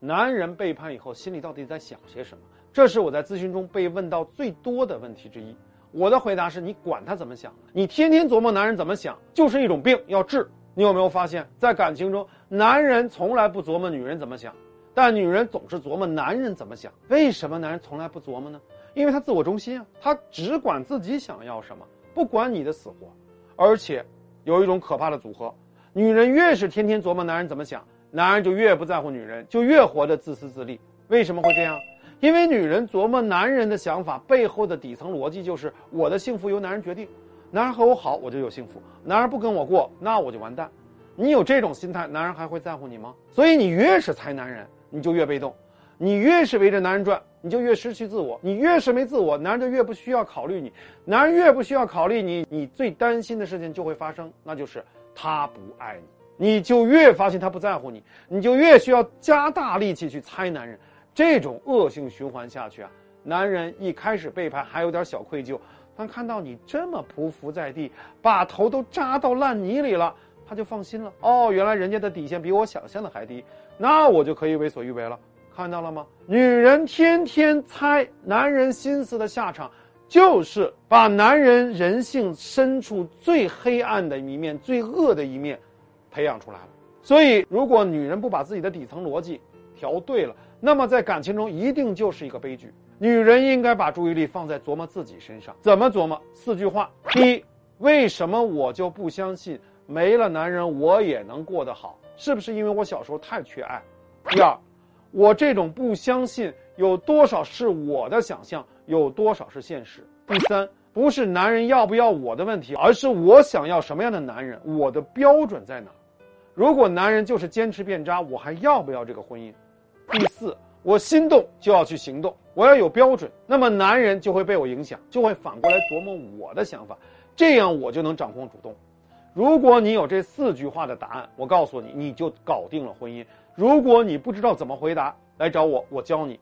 男人背叛以后心里到底在想些什么？这是我在咨询中被问到最多的问题之一。我的回答是：你管他怎么想，你天天琢磨男人怎么想，就是一种病，要治。你有没有发现，在感情中，男人从来不琢磨女人怎么想，但女人总是琢磨男人怎么想。为什么男人从来不琢磨呢？因为他自我中心啊，他只管自己想要什么，不管你的死活。而且，有一种可怕的组合：女人越是天天琢磨男人怎么想，男人就越不在乎女人，就越活得自私自利。为什么会这样？因为女人琢磨男人的想法背后的底层逻辑就是我的幸福由男人决定，男人和我好我就有幸福，男人不跟我过那我就完蛋。你有这种心态，男人还会在乎你吗？所以你越是猜男人，你就越被动；你越是围着男人转，你就越失去自我；你越是没自我，男人就越不需要考虑你；男人越不需要考虑你，你最担心的事情就会发生，那就是他不爱你，你就越发现他不在乎你，你就越需要加大力气去猜男人。这种恶性循环下去啊，男人一开始背叛还有点小愧疚，但看到你这么匍匐在地，把头都扎到烂泥里了，他就放心了。哦，原来人家的底线比我想象的还低，那我就可以为所欲为了。看到了吗？女人天天猜男人心思的下场，就是把男人人性深处最黑暗的一面、最恶的一面培养出来了。所以，如果女人不把自己的底层逻辑调对了，那么在感情中一定就是一个悲剧。女人应该把注意力放在琢磨自己身上，怎么琢磨？四句话：第一，为什么我就不相信没了男人我也能过得好？是不是因为我小时候太缺爱？第二，我这种不相信有多少是我的想象，有多少是现实？第三，不是男人要不要我的问题，而是我想要什么样的男人，我的标准在哪？如果男人就是坚持变渣，我还要不要这个婚姻？第四，我心动就要去行动，我要有标准，那么男人就会被我影响，就会反过来琢磨我的想法，这样我就能掌控主动。如果你有这四句话的答案，我告诉你，你就搞定了婚姻。如果你不知道怎么回答，来找我，我教你。